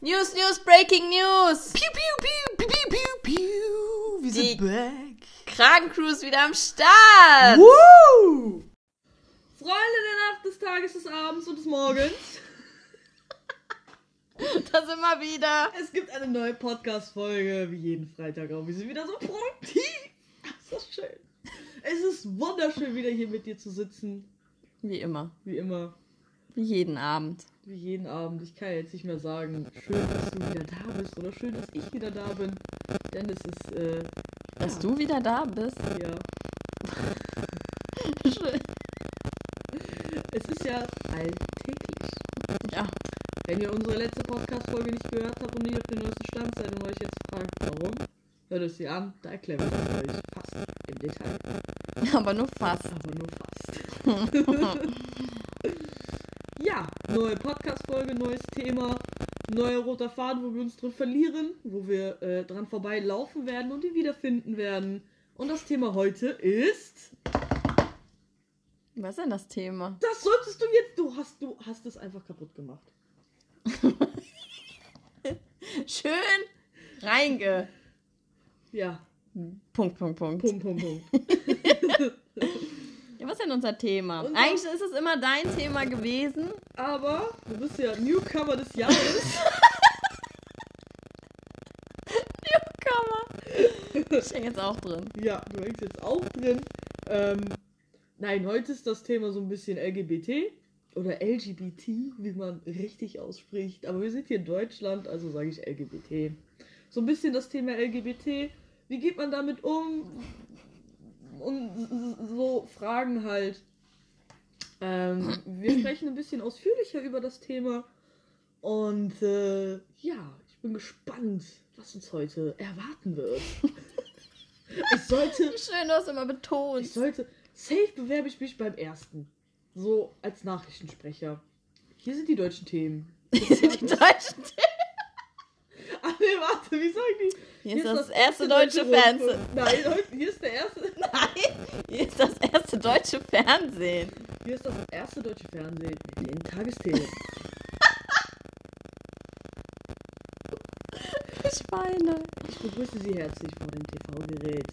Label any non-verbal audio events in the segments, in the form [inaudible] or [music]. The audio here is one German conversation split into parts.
News, News, Breaking News! Piu, piu, piu, piu, piu, piu. Wir Die- sind back. Kragencruise wieder am Start! Woo! Freunde der Nacht, des Tages, des Abends und des Morgens. [laughs] Da sind wir wieder. Es gibt eine neue Podcast-Folge, wie jeden Freitag auch. Wir sind wieder so produktiv. Ist das schön. Es ist wunderschön, wieder hier mit dir zu sitzen. Wie immer. Wie immer. Wie jeden Abend. Wie jeden Abend. Ich kann jetzt nicht mehr sagen, schön, dass du wieder da bist oder schön, dass ich wieder da bin. Denn es ist, äh, Dass ja, du wieder da bist. Ja. [laughs] Schön. Es ist ja alltäglich. Ja. Wenn ihr unsere letzte Podcast-Folge nicht gehört habt und nicht auf dem neuesten Stand seid und euch jetzt fragt, warum, hört es sie an, da erklären wir es euch fast im Detail. [laughs] Aber nur fast. Aber nur fast. [laughs] ja, neue Podcast-Folge, neues Thema, neuer roter Faden, wo wir uns drin verlieren, wo wir äh, dran vorbei laufen werden und ihn wiederfinden werden. Und das Thema heute ist. Was ist denn das Thema? Das solltest du jetzt. Du hast, du hast es einfach kaputt gemacht. [laughs] Schön reinge. Ja, Punkt, Punkt, Punkt. Punkt, Punkt, Punkt. [laughs] Was ist denn unser Thema? Unser- Eigentlich ist es immer dein Thema gewesen. Aber du bist ja Newcomer des Jahres. [laughs] Newcomer. Ich hänge jetzt auch drin. ja, du hängst jetzt auch drin. Ähm, nein, heute ist das Thema so ein bisschen LGBT oder LGBT, wie man richtig ausspricht. Aber wir sind hier in Deutschland, also sage ich LGBT. So ein bisschen das Thema LGBT. Wie geht man damit um? Und so Fragen halt. Ähm, wir sprechen ein bisschen ausführlicher über das Thema. Und äh, ja, ich bin gespannt, was uns heute erwarten wird. [laughs] es sollte schön, du hast immer ich betont. sollte. Safe bewerbe ich mich beim ersten. So als Nachrichtensprecher. Hier sind die deutschen Themen. [laughs] Die deutschen Ah, [laughs] nee, warte, wie sagen die? Hier ist das erste deutsche. Fernsehen. Nein, hier ist der erste. [laughs] Nein, hier ist das erste deutsche Fernsehen. Hier ist das erste deutsche Fernsehen mit den Tagesthemen. [laughs] Ich weine. Ich begrüße Sie herzlich vor dem TV-Gerät.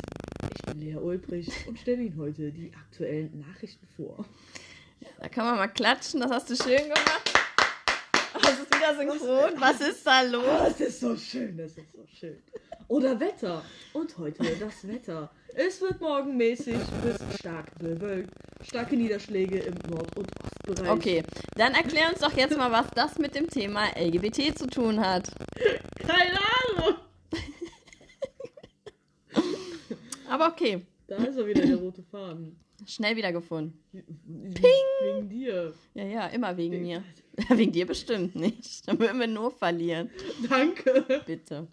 Ich bin Lea Ulbrich und stelle Ihnen heute die aktuellen Nachrichten vor. Da kann man mal klatschen, das hast du schön gemacht. Oh, wieder synchron. Was ist da los? das ist so schön, das ist so schön. Oder Wetter. Und heute das Wetter. Es wird morgen mäßig bis stark bewölkt. Starke Niederschläge im Nord- und Ostbereich. Okay, dann erklär uns doch jetzt mal, was das mit dem Thema LGBT zu tun hat. Keine Ahnung. Aber okay, Da ist er wieder, der rote Faden. schnell wieder gefunden. Ping! Wegen dir. Ja, ja, immer wegen mir. [laughs] Wegen dir bestimmt nicht. Dann würden wir nur verlieren. Danke. Bitte.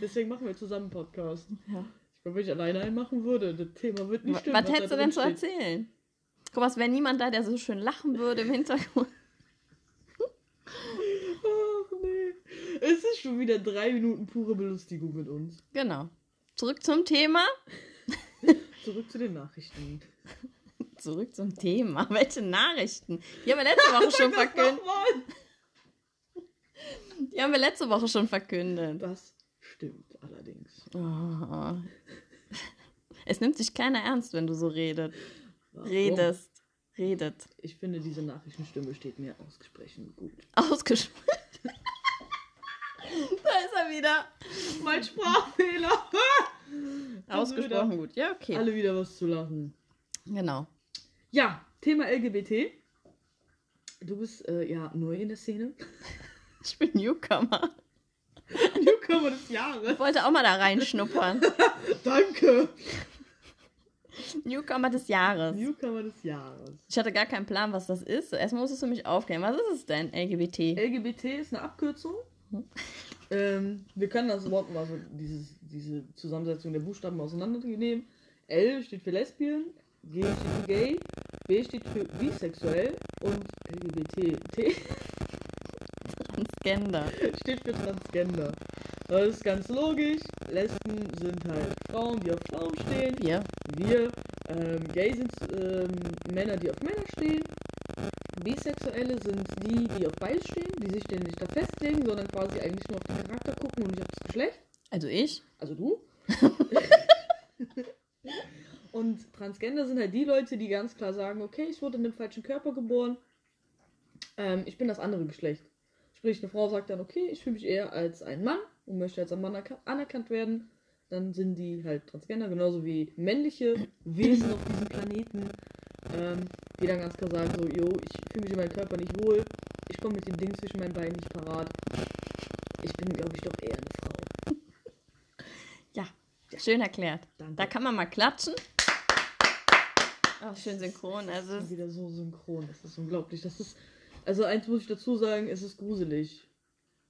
Deswegen machen wir zusammen einen Podcast. Ja. Ich glaube, wenn ich alleine einen machen würde, das Thema wird nicht Was, stimmen. was da hättest du denn zu erzählen? Guck mal, es wäre niemand da, der so schön lachen würde im Hintergrund. Ach nee. Es ist schon wieder drei Minuten pure Belustigung mit uns. Genau. Zurück zum Thema. Zurück zu den Nachrichten. Zurück zum Thema. [laughs] Welche Nachrichten? Die haben wir letzte Woche schon verkündet. Die haben wir letzte Woche schon verkündet. Das stimmt allerdings. Oh. Es nimmt sich keiner ernst, wenn du so redet. Warum? redest. Redet. Ich finde, diese Nachrichtenstimme steht mir ausgesprochen gut. Ausgesprochen. da ist er wieder. Mein Sprachfehler. Ausgesprochen gut. Ja, okay. Alle wieder was zu lachen. Genau. Ja, Thema LGBT. Du bist äh, ja neu in der Szene. [laughs] Ich bin Newcomer. [laughs] Newcomer des Jahres. Ich wollte auch mal da reinschnuppern. [laughs] Danke. Newcomer des Jahres. Newcomer des Jahres. Ich hatte gar keinen Plan, was das ist. Erstmal musstest du mich aufklären. Was ist es denn, LGBT? LGBT ist eine Abkürzung. Ähm, wir können das Wort mal so, dieses, diese Zusammensetzung der Buchstaben auseinandernehmen. L steht für Lesbien, G steht für Gay, B steht für bisexuell und LGBT T Transgender. steht für Transgender. Das ist ganz logisch. Lesben sind halt Frauen, die auf Frauen stehen. Wir. Wir. Ähm, gay sind ähm, Männer, die auf Männer stehen. Bisexuelle sind die, die auf beides stehen, die sich denn nicht da festlegen, sondern quasi eigentlich nur auf den Charakter gucken und nicht auf das Geschlecht. Also ich? Also du. [laughs] und Transgender sind halt die Leute, die ganz klar sagen, okay, ich wurde in dem falschen Körper geboren. Ähm, ich bin das andere Geschlecht. Sprich, eine Frau sagt dann, okay, ich fühle mich eher als ein Mann und möchte als ein Mann anerkannt werden. Dann sind die halt Transgender, genauso wie männliche Wesen auf diesem Planeten, ähm, die dann ganz klar sagen, so, yo, ich fühle mich in meinem Körper nicht wohl, ich komme mit dem Ding zwischen meinen Beinen nicht parat. Ich bin, glaube ich, doch eher eine Frau. Ja, schön erklärt. Danke. Da kann man mal klatschen. Auch schön synchron. Also ist wieder so synchron. Das ist unglaublich. Das ist. Also eins muss ich dazu sagen, es ist gruselig.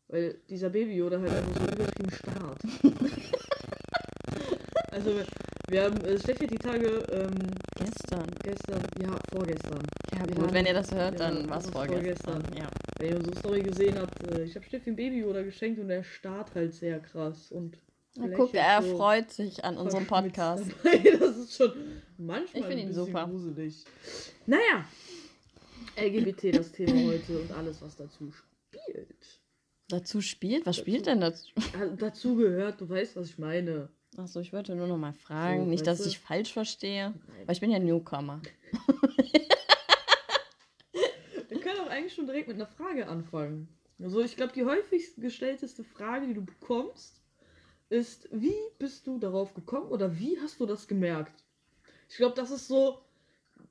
Weil dieser Baby oder halt einfach so übertrieben starrt. [laughs] also wir haben, äh, Steffi hat die Tage ähm, gestern. gestern, ja, vorgestern. Ja gut, wenn ihr das hört, ja, dann war es vorgestern. vorgestern. Ja. Wenn ihr unsere Story gesehen habt, äh, ich habe Steffi ein Baby oder geschenkt und der starrt halt sehr krass. Und Na, guck, er so freut sich an unserem Podcast. [laughs] Das ist schon manchmal Ich ein ihn bisschen super. gruselig. Naja, LGBT das Thema heute und alles, was dazu spielt. Dazu spielt? Was Dazu- spielt denn dazu? [laughs] Ah, Dazu gehört, du weißt, was ich meine. Achso, ich wollte nur noch mal fragen. So, Nicht, dass du? ich falsch verstehe. Nein. Weil ich bin ja Newcomer. [laughs] Wir können auch eigentlich schon direkt mit einer Frage anfangen. Also ich glaube, die häufigst gestellteste Frage, die du bekommst, ist, wie bist du darauf gekommen oder wie hast du das gemerkt? Ich glaube, das ist so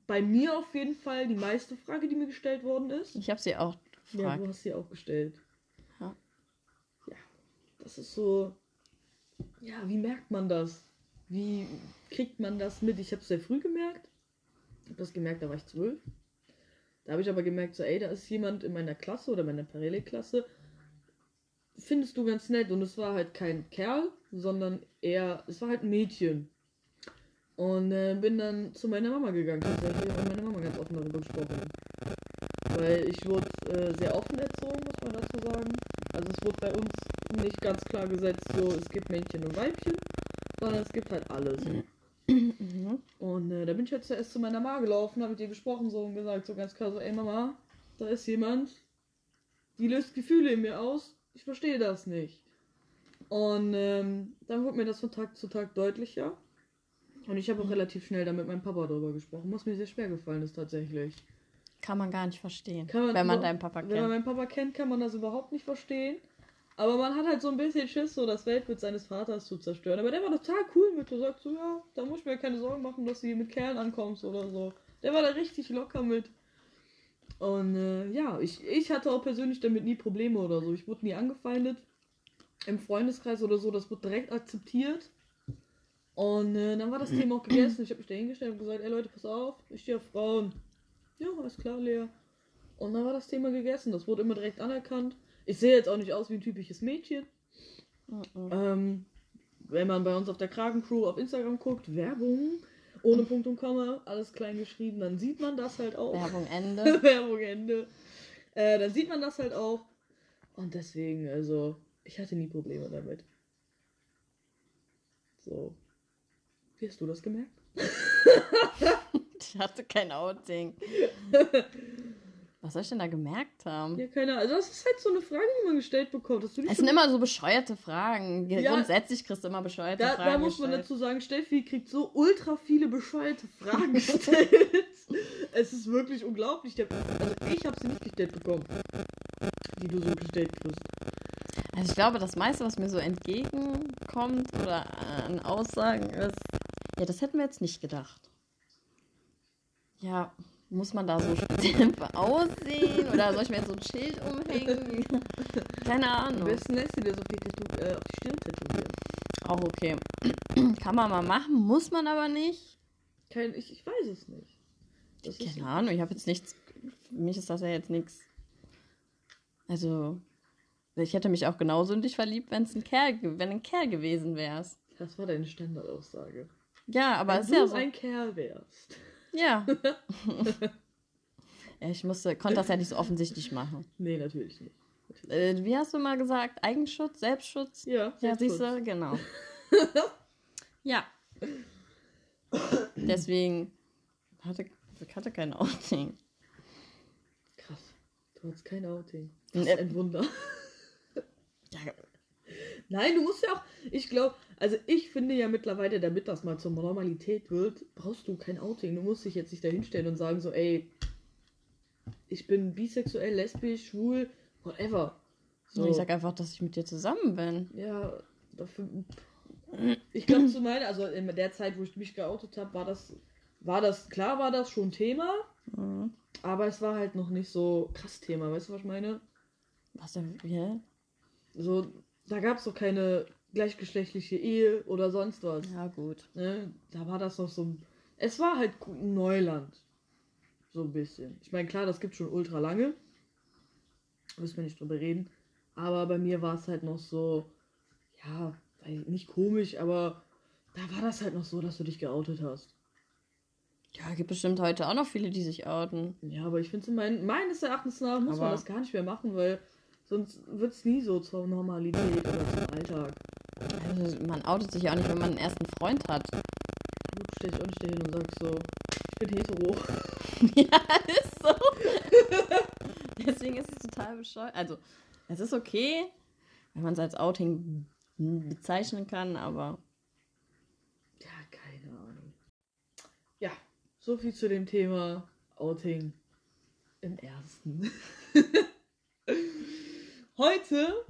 bei mir auf jeden Fall die meiste Frage, die mir gestellt worden ist. Ich habe sie auch Ja, gefragt. du hast sie auch gestellt. Ja. Ja, das ist so. Ja, wie merkt man das? Wie kriegt man das mit? Ich habe es sehr früh gemerkt. Ich habe das gemerkt, da war ich zwölf. Da habe ich aber gemerkt, so, ey, da ist jemand in meiner Klasse oder meiner Parallelklasse. Findest du ganz nett. Und es war halt kein Kerl, sondern eher, es war halt ein Mädchen. Und äh, bin dann zu meiner Mama gegangen tatsächlich und mit meiner Mama ganz offen darüber gesprochen. Weil ich wurde äh, sehr offen erzogen, muss man dazu sagen. Also es wurde bei uns nicht ganz klar gesetzt, so es gibt Männchen und Weibchen, sondern es gibt halt alles. Mhm. Und äh, da bin ich jetzt zuerst zu meiner Mama gelaufen, habe mit ihr gesprochen so und gesagt, so ganz klar so, ey Mama, da ist jemand, die löst Gefühle in mir aus, ich verstehe das nicht. Und ähm, dann wurde mir das von Tag zu Tag deutlicher. Und ich habe auch relativ schnell dann mit meinem Papa darüber gesprochen, was mir sehr schwer gefallen ist tatsächlich. Kann man gar nicht verstehen. Man wenn man deinen Papa Wenn man kennt. meinen Papa kennt, kann man das überhaupt nicht verstehen. Aber man hat halt so ein bisschen Schiss, so das Weltbild seines Vaters zu zerstören. Aber der war total cool mit. Der sagt so, ja, da muss ich mir keine Sorgen machen, dass du hier mit Kerlen ankommst oder so. Der war da richtig locker mit. Und äh, ja, ich, ich hatte auch persönlich damit nie Probleme oder so. Ich wurde nie angefeindet. Im Freundeskreis oder so, das wurde direkt akzeptiert. Und äh, dann war das Thema auch gegessen. Ich habe mich da hingestellt und gesagt, ey Leute, pass auf, ich stehe auf Frauen. Ja, alles klar, Lea. Und dann war das Thema gegessen. Das wurde immer direkt anerkannt. Ich sehe jetzt auch nicht aus wie ein typisches Mädchen. Mhm. Ähm, wenn man bei uns auf der Kragencrew auf Instagram guckt, Werbung, ohne Punkt und Komma, alles klein geschrieben, dann sieht man das halt auch. Werbung Ende. [laughs] Werbung Ende. Äh, dann sieht man das halt auch. Und deswegen, also, ich hatte nie Probleme damit. So. Wie hast du das gemerkt? [laughs] Ich hatte kein Outing. [laughs] Was soll ich denn da gemerkt haben? Ja, keine Ahnung. Also, das ist halt so eine Frage, die man gestellt bekommt. Dass du Es sind immer so bescheuerte Fragen. Ja. Grundsätzlich kriegst du immer bescheuerte Da, Fragen. da muss man gestellt. dazu sagen, Steffi kriegt so ultra viele bescheuerte Fragen [laughs] gestellt. es ist wirklich unglaublich. Also ich habe sie nicht gestellt bekommen, die du so gestellt kriegst. Also ich glaube, das meiste, was mir so entgegenkommt oder an Aussagen ist, ja, das hätten wir jetzt nicht gedacht. Ja, muss man da so speziell aussehen oder soll ich mir jetzt so ein Schild umhängen? Keine Ahnung. besten lässt du dir auf die, Tätow äh, auf die Stirn tätowieren. Auch okay. [clears throat] Kann man mal machen, muss man aber nicht. Kein, ich, ich weiß es nicht. Das Keine Ahnung, ich habe jetzt nichts. Für mich ist das ja jetzt nichts. Also, ich hätte mich auch genauso in dich verliebt, wenn es ein Kerl, wenn ein Kerl gewesen wär's. das war deine Standardaussage. Ja, aber Wenn es ist du ja so. ein Kerl wärst. [laughs] Ja. Ich musste, konnte das ja nicht so offensichtlich machen. Nee, natürlich nicht. Natürlich. Äh, wie hast du mal gesagt? Eigenschutz, Selbstschutz? Ja, Ja, siehst du, genau. [laughs] ja. Deswegen hatte, ich hatte kein Outing. Du hattest kein Outing. Das ist Nee. ein Wunder. Ja, Nein, du musst ja auch. Ich glaube, also ich finde ja mittlerweile, damit das mal zur Normalität wird, brauchst du kein Outing. Du musst dich jetzt nicht dahinstellen und sagen so, ey, ich bin bisexuell, lesbisch, schwul, whatever. So, Ich sag einfach, dass ich mit dir zusammen bin. ja, dafür. Ich glaube zu meiner, also in der Zeit, wo ich mich geoutet habe, war das, war das, klar war das schon Thema, Mhm. aber es war halt noch nicht so krass Thema, weißt du, was ich meine? Was denn? Hä? So, da gab es doch keine gleichgeschlechtliche Ehe oder sonst was. Ja, gut. Ne? Da war das noch so. Es war halt Neuland. So ein bisschen. Ich meine, klar, das gibt schon ultra lange. Müssen wir nicht drüber reden. Aber bei mir war es halt noch so. Ja, nicht komisch, aber da war das halt noch so, dass du dich geoutet hast. Ja, gibt bestimmt heute auch noch viele, die sich outen. Ja, aber ich finde, mein, meines Erachtens nach muss man Aber- das gar nicht mehr machen, weil sonst wird es nie so zur Normalität oder zum Alltag. Also, man outet sich ja auch nicht, wenn man einen ersten Freund hat. Du stellst dich auch nicht dahin und sagst so, ich bin hetero. [laughs] ja, ist so. [laughs] Deswegen ist es total bescheuert. Also, es ist okay, wenn man es als Outing bezeichnen kann, aber Ja, keine Ahnung. Ja, so viel zu dem Thema Outing im ersten. [laughs] Heute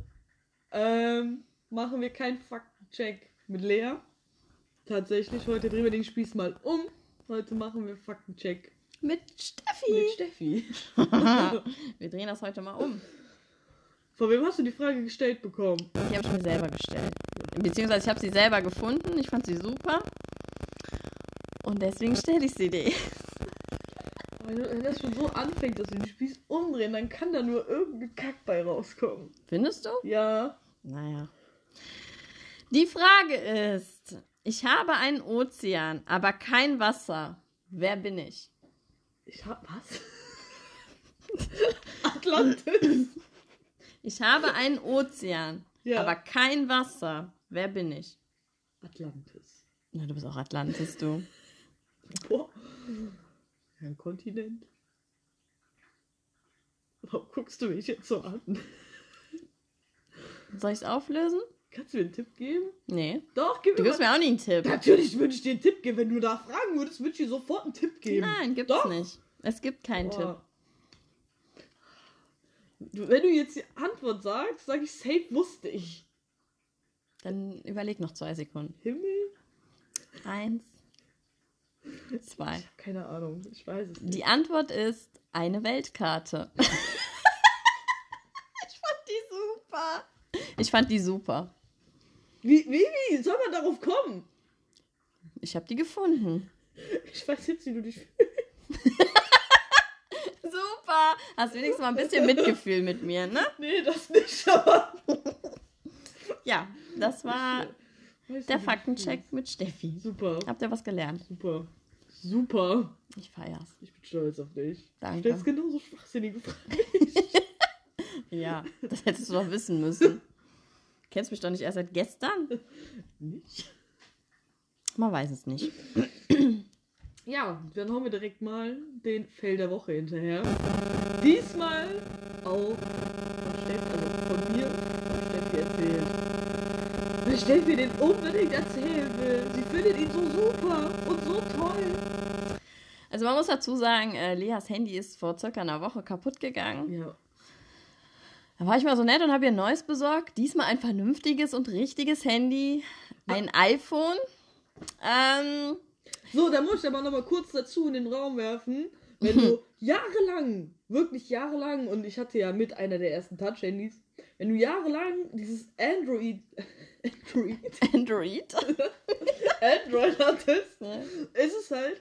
ähm, machen wir keinen Faktencheck mit Lea. Tatsächlich, heute drehen wir den Spieß mal um. Heute machen wir Faktencheck mit mit Steffi. Steffi. [laughs] Wir drehen das heute mal um. Von wem hast du die Frage gestellt bekommen? Die habe ich mir selber gestellt. Beziehungsweise ich habe sie selber gefunden. Ich fand sie super. Und deswegen stelle ich sie dir. Wenn, wenn das schon so anfängt, dass wir den Spieß umdrehen, dann kann da nur irgendein Kack bei rauskommen. Findest du? Ja. Naja. Die Frage ist, ich habe einen Ozean, aber kein Wasser. Wer bin ich? Ich hab was? [laughs] Atlantis. Ich habe einen Ozean, Ja. aber kein Wasser. Wer bin ich? Atlantis. Na, du bist auch Atlantis, du. Boah. Ein Kontinent. Warum guckst du mich jetzt so an? Soll ich es auflösen? Kannst du mir einen Tipp geben? Nee. Doch, gib Du mir gibst mal. mir auch nie einen Tipp. Natürlich würde ich dir einen Tipp geben. Wenn du da fragen würdest, würde ich dir sofort einen Tipp geben. Nein, gibt's Doch. nicht. Es gibt keinen Tipp. Boah. Du- Wenn du jetzt die Antwort sagst, sage ich safe wusste ich. Dann überleg noch zwei Sekunden. Himmel? Eins, zwei. Keine Ahnung. Ich weiß es nicht. Die Antwort ist eine Weltkarte. [laughs] ich fand die super. Ich fand die super. Wie, wie, wie? Soll man darauf kommen? Ich habe die gefunden. Ich weiß jetzt, wie du dich fühlst. [laughs] Super. Hast wenigstens mal ein bisschen [laughs] Mitgefühl mit mir, ne? Nee, das nicht, aber. Ja, das war Weiß der Faktencheck mit Steffi. Super. Habt ihr was gelernt? Super. Super. Ich feier's. Ich bin stolz auf dich. Danke. Du stellst genauso schwachsinnige Fragen. [laughs] Ja, das hättest du doch wissen müssen. Kennst mich doch nicht erst seit gestern? [laughs] nicht? Man weiß es nicht. Ja, dann hauen wir direkt mal den Fail der Woche hinterher. Diesmal auch von Steffi, also von mir von Steffi erzählt. Weil Steffi den unbedingt erzählen will. Sie findet ihn so super und so toll. Also man muss dazu sagen, äh, Leas Handy ist vor circa einer Woche kaputt gegangen. Ja. Da war ich mal so nett und habe ihr ein neues besorgt. Diesmal ein vernünftiges und richtiges Handy. Ein iPhone. Ähm, So, da muss ich aber noch mal kurz dazu in den Raum werfen. Wenn du [laughs] jahrelang, wirklich jahrelang, und ich hatte ja mit einer der ersten Touch-Handys, wenn du jahrelang dieses Android, [laughs] Android, Android. [laughs] Android hattest, Ja. ist es halt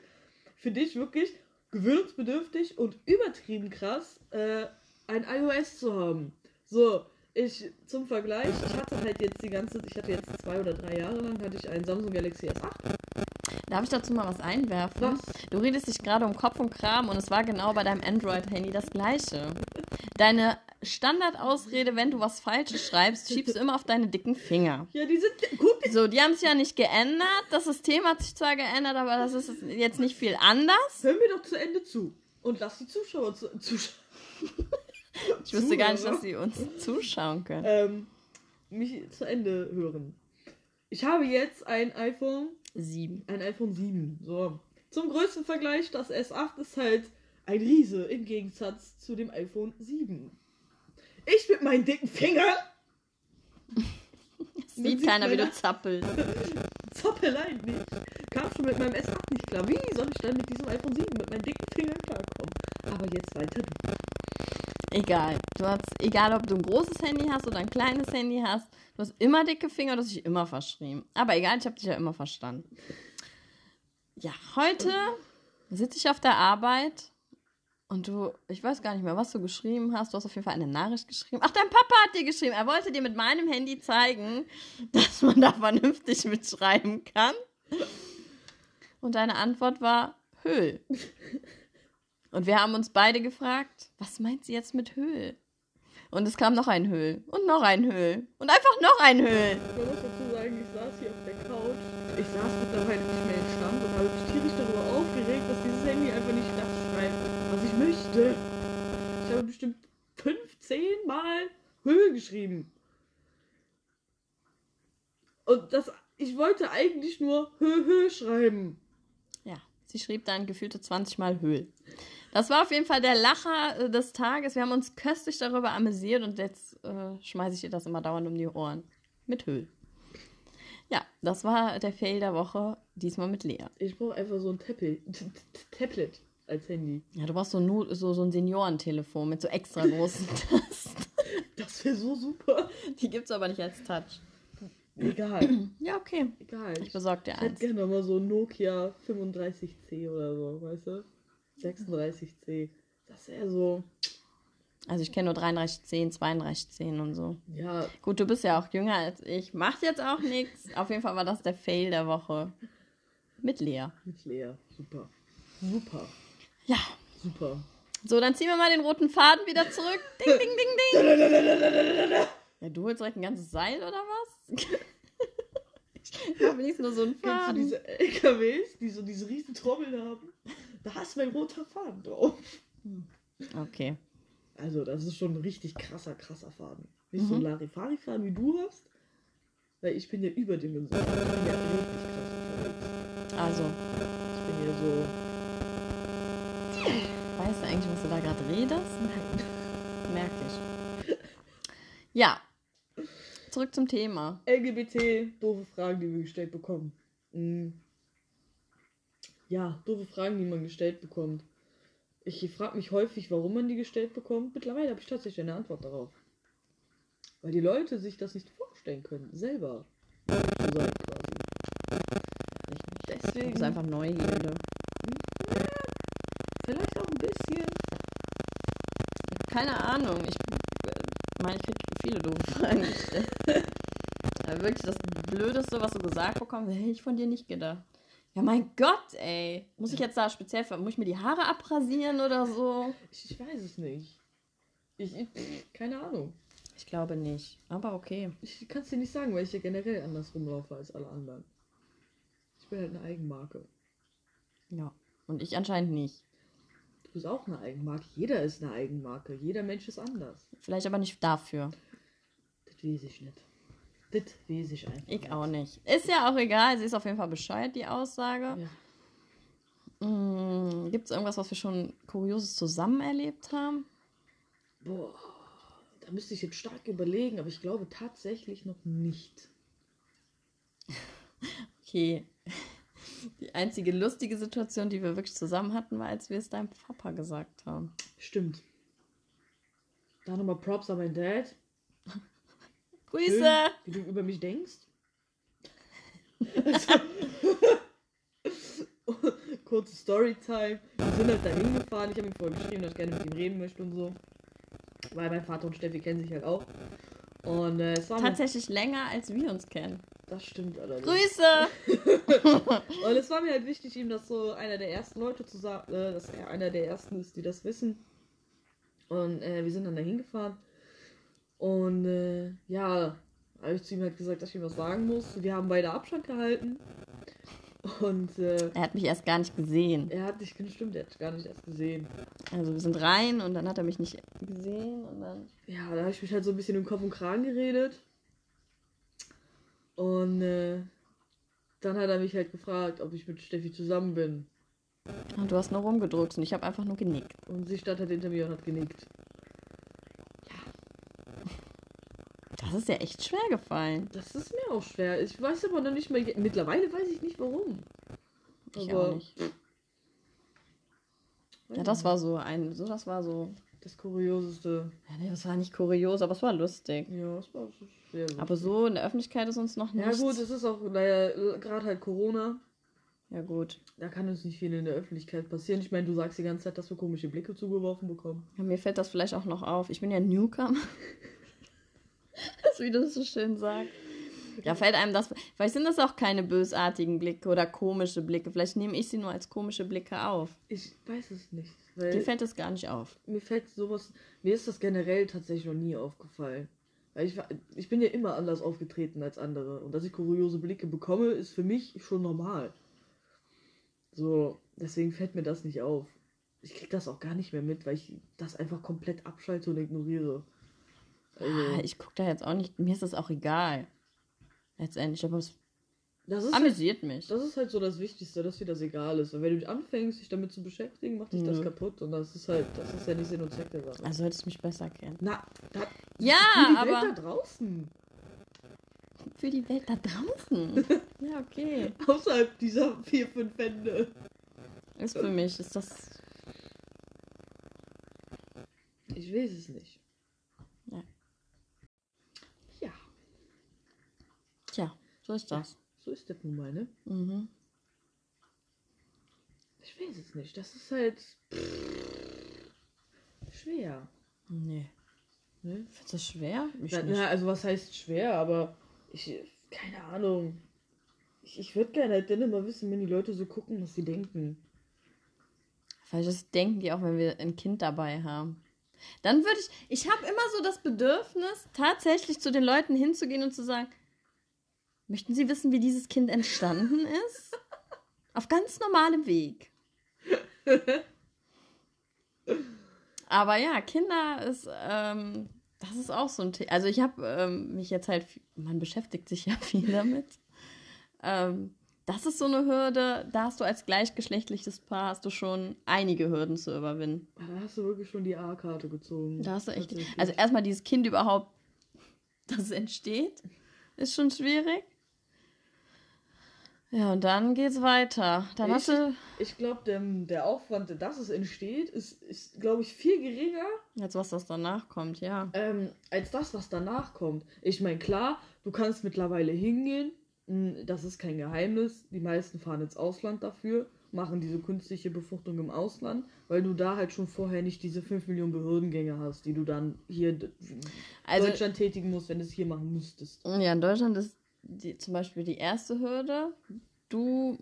für dich wirklich gewöhnungsbedürftig und übertrieben krass, äh, ein iOS zu haben. So, ich zum Vergleich, ich hatte halt jetzt die ganze, ich hatte jetzt zwei oder drei Jahre lang, hatte ich einen Samsung Galaxy S8. Darf ich dazu mal was einwerfen? Was? Du redest dich gerade um Kopf und Kram und es war genau bei deinem Android-Handy das gleiche. Deine Standardausrede, wenn du was Falsches schreibst, schiebst du immer auf deine dicken Finger. Ja, die sind, guck, So, die haben sich ja nicht geändert. Das System hat sich zwar geändert, aber das ist jetzt nicht viel anders. hör mir doch zu Ende zu. Und lass die Zuschauer zu, Zuschauer. Ich wusste gar nicht, dass sie uns zuschauen können. ähm, mich zu Ende hören. Ich habe jetzt ein iPhone, Sieben. ein iPhone 7. So. Zum größten Vergleich, das S8 ist halt ein Riese im Gegensatz zu dem iPhone 7. Ich mit meinen dicken Fingern [laughs] Sieht keiner, wie du zappelst. [laughs] Zappelein nicht. Kam schon mit meinem S8 nicht klar. Wie soll ich dann mit diesem iPhone 7 mit meinen dicken Fingern klarkommen? Aber jetzt weiter. Egal. Du hast, egal, ob du ein großes Handy hast oder ein kleines Handy hast, du hast immer dicke Finger, du hast dich immer verschrieben. Aber egal, ich habe dich ja immer verstanden. Ja, heute sitze ich auf der Arbeit und du, ich weiß gar nicht mehr, was du geschrieben hast. Du hast auf jeden Fall eine Nachricht geschrieben. Ach, dein Papa hat dir geschrieben. Er wollte dir mit meinem Handy zeigen, [laughs] dass man da vernünftig mitschreiben kann. Und deine Antwort war Höhl. Und wir haben uns beide gefragt, was meint sie jetzt mit Höhl? Und es kam noch ein Höhl und noch ein Höhl und einfach noch ein Höhl. Man muss dazu sagen, ich saß hier auf der Couch. Ich saß mittlerweile nicht mehr im Stand und habe mich tierisch darüber aufgeregt, dass dieses Handy einfach nicht das schreibt, was ich möchte. Ich habe bestimmt 15 Mal Höhe geschrieben. Und das, ich wollte eigentlich nur Höhe, Höhe schreiben. Ja, sie schrieb dann gefühlte 20 Mal Höhl. Das war auf jeden Fall der Lacher äh, des Tages. Wir haben uns köstlich darüber amüsiert und jetzt äh, schmeiße ich dir das immer dauernd um die Ohren. Mit Höhl. Ja, das war der Fail der Woche, diesmal mit Lea. Ich brauche einfach so ein Tablet, Tablet als Handy. Ja, du brauchst so, Nu- so, so ein Seniorentelefon mit so extra [laughs] großen Tasten. Das wäre so super. Die gibt es aber nicht als Touch. Egal, [clears throat] Ja, okay. egal. Ich besorge dir Ich hätte eins. gerne mal so ein Nokia 35C oder so, weißt du? 36C. Das wäre so, Also ich kenne nur 3310, 3210 und so. ja, Gut, du bist ja auch jünger als ich. Macht jetzt auch nichts. Auf jeden Fall war das der Fail der Woche. Mit Lea. mit Lea. Super. Super. Ja. Super. So, dann ziehen wir mal den roten Faden wieder zurück. Ding, ding, ding, ding. [laughs] Ja, du holst direkt ein ganzes Seil oder was? [laughs] ich habe nicht nur so einen Kennst du Faden. diese LKWs, die so diese riesen Trommeln haben? Da ist mein roter Faden drauf. Okay. Also, das ist schon ein richtig krasser, krasser Faden. Nicht so Mhm. ein Larifari-Faden wie du hast. Weil ich bin ja überdimensioniert. Ich bin ja richtig krass unterwegs. Also, Ich bin ja so. weißt du eigentlich, was du da gerade redest? Merke ich. Ja. Zurück zum Thema. LGBT, doofe Fragen, die wir gestellt bekommen. Mm. Ja, doofe Fragen, die man gestellt bekommt. Ich frage mich häufig, warum man die gestellt bekommt. Mittlerweile habe ich tatsächlich eine Antwort darauf. Weil die Leute sich das nicht vorstellen können, selber sein quasi. Das Deswegen, ist einfach Neugierde. vielleicht auch ein bisschen. Keine Ahnung. Ich äh, meine, ich kriege viele doofe Fragen gestellt. [laughs] Wirklich das Blödeste, was du gesagt bekommst, hätte ich von dir nicht gedacht. Ja, mein Gott, ey. Muss ich jetzt da speziell, für- muss ich mir die Haare abrasieren oder so? Ich, ich weiß es nicht. Ich, ich keine Ahnung. Ich glaube nicht. Aber okay. Ich kann es dir nicht sagen, weil ich ja generell anders rumlaufe als alle anderen. Ich bin halt eine Eigenmarke. Ja. Und ich anscheinend nicht. Du bist auch eine Eigenmarke. Jeder ist eine Eigenmarke. Jeder Mensch ist anders. Vielleicht aber nicht dafür. Das weiß ich nicht. Das weiß ich einfach. Ich auch nicht. Ist ja auch egal. Sie ist auf jeden Fall bescheuert, die Aussage. Ja. Mm, Gibt es irgendwas, was wir schon Kurioses zusammen erlebt haben? Boah, da müsste ich jetzt stark überlegen, aber ich glaube tatsächlich noch nicht. [laughs] Okay. Die einzige lustige Situation, die wir wirklich zusammen hatten, war, als wir es deinem Papa gesagt haben. Stimmt. Da nochmal Props an meinen Dad. Grüße! Schön, wie du über mich denkst. [laughs] Kurze Storytime. Wir sind halt da hingefahren. Ich habe ihm vorher geschrieben, dass ich gerne mit ihm reden möchte und so. Weil mein Vater und Steffi kennen sich halt auch. Und äh, es war Tatsächlich länger, als wir uns kennen. Das stimmt allerdings. Grüße! [laughs] Und es war mir halt wichtig, ihm das so einer der ersten Leute zu sagen, äh, dass er einer der ersten ist, die das wissen. Und äh, wir sind dann da hingefahren. Und äh, ja, habe ich zu ihm halt gesagt, dass ich ihm was sagen muss. Wir haben beide Abstand gehalten. Und äh, Er hat mich erst gar nicht gesehen. er hat dich, stimmt, er hat dich gar nicht erst gesehen. Also wir sind rein und dann hat er mich nicht gesehen und dann. Ja, da habe ich mich halt so ein bisschen im Kopf und Kragen geredet. Und äh, dann hat er mich halt gefragt, ob ich mit Steffi zusammen bin. Und du hast nur rumgedrückt und ich habe einfach nur genickt. Und sie stand halt hinter mir und hat genickt. Das ist ja echt schwer gefallen. Das ist mir auch schwer. Ich weiß aber noch nicht mal. Mittlerweile weiß ich nicht warum. Ich auch nicht. Ja, das war so ein. So, das war so. Das Kurioseste. Ja, nee, das war nicht kurios, aber es war lustig. Ja, es war so schwer. Aber so in der Öffentlichkeit ist uns noch nicht. ja, gut, es ist auch, naja, gerade halt Corona. Ja, gut. Da kann uns nicht viel in der Öffentlichkeit passieren. Ich meine, du sagst die ganze Zeit, dass wir komische Blicke zugeworfen bekommen. Ja, mir fällt das vielleicht auch noch auf. Ich bin ja Newcomer. [laughs] wie du das so schön sagst. Ja, fällt einem das. Vielleicht sind das auch keine bösartigen Blicke oder komische Blicke. Vielleicht nehme ich sie nur als komische Blicke auf. Ich weiß es nicht. Dir Weil fällt das gar nicht auf. mir fällt sowas. Mir ist das generell tatsächlich noch nie aufgefallen. Weil ich, ich bin ja immer anders aufgetreten als andere. Und dass ich kuriose Blicke bekomme, ist für mich schon normal. So, deswegen fällt mir das nicht auf. Ich krieg das auch gar nicht mehr mit, weil ich das einfach komplett abschalte und ignoriere. Also, Ich gucke da jetzt auch nicht. Mir ist das auch egal. Letztendlich. Aber es das, ist halt, amüsiert mich. das ist halt so das Wichtigste, dass dir das egal ist. Und wenn du anfängst, dich damit zu beschäftigen, macht dich das Nö. kaputt. Und das ist halt, das ist ja nicht Sinn und Zweck der Sache. Also solltest du mich besser kennen. Na, da, Ja, für die Welt aber da draußen. für die Welt da draußen. [laughs] ja, okay. Außerhalb dieser vier, fünf Wände. Ist für mich, ist das. Ich weiß es nicht. Ja. Ja, Tja, so ist das. so ist das nun mal, ne? Mhm. Ich weiß es nicht. Das ist halt schwer. Nee. Ne? Findest du das schwer? Na, na, also was heißt schwer, aber ich, keine Ahnung. Ich, ich würde gerne halt dann immer wissen, wenn die Leute so gucken, was sie denken. Vielleicht das denken die auch, wenn wir ein Kind dabei haben. Dann würde ich, ich habe immer so das Bedürfnis, tatsächlich zu den Leuten hinzugehen und zu sagen, möchten Sie wissen, wie dieses Kind entstanden ist? Auf ganz normalem Weg. Aber ja, Kinder ist, ähm, das ist auch so ein Thema. Also ich habe ähm, mich jetzt halt, man beschäftigt sich ja [laughs] viel damit. Ähm, das ist so eine Hürde, da hast du als gleichgeschlechtliches Paar hast du schon einige Hürden zu überwinden. Da hast du wirklich schon die A-Karte gezogen. Da hast du echt. Also erstmal dieses Kind überhaupt, [laughs] dass es entsteht, ist schon schwierig. Ja, und dann geht's weiter. Dann Ich- hast du. Ich glaube, der, der Aufwand, dass es entsteht, ist, ist glaube ich, viel geringer Jetzt, was das danach kommt, ja. ähm, als das, was danach kommt. Ich meine, klar, du kannst mittlerweile hingehen. mh, Das ist kein Geheimnis. Die meisten fahren ins Ausland dafür, machen diese künstliche Befruchtung im Ausland, weil du da halt schon vorher nicht diese 5 Millionen Behördengänge hast, die du dann hier in Also, Deutschland tätigen musst, wenn du es hier machen müsstest. ja, in Deutschland ist die, zum Beispiel die erste Hürde. Du,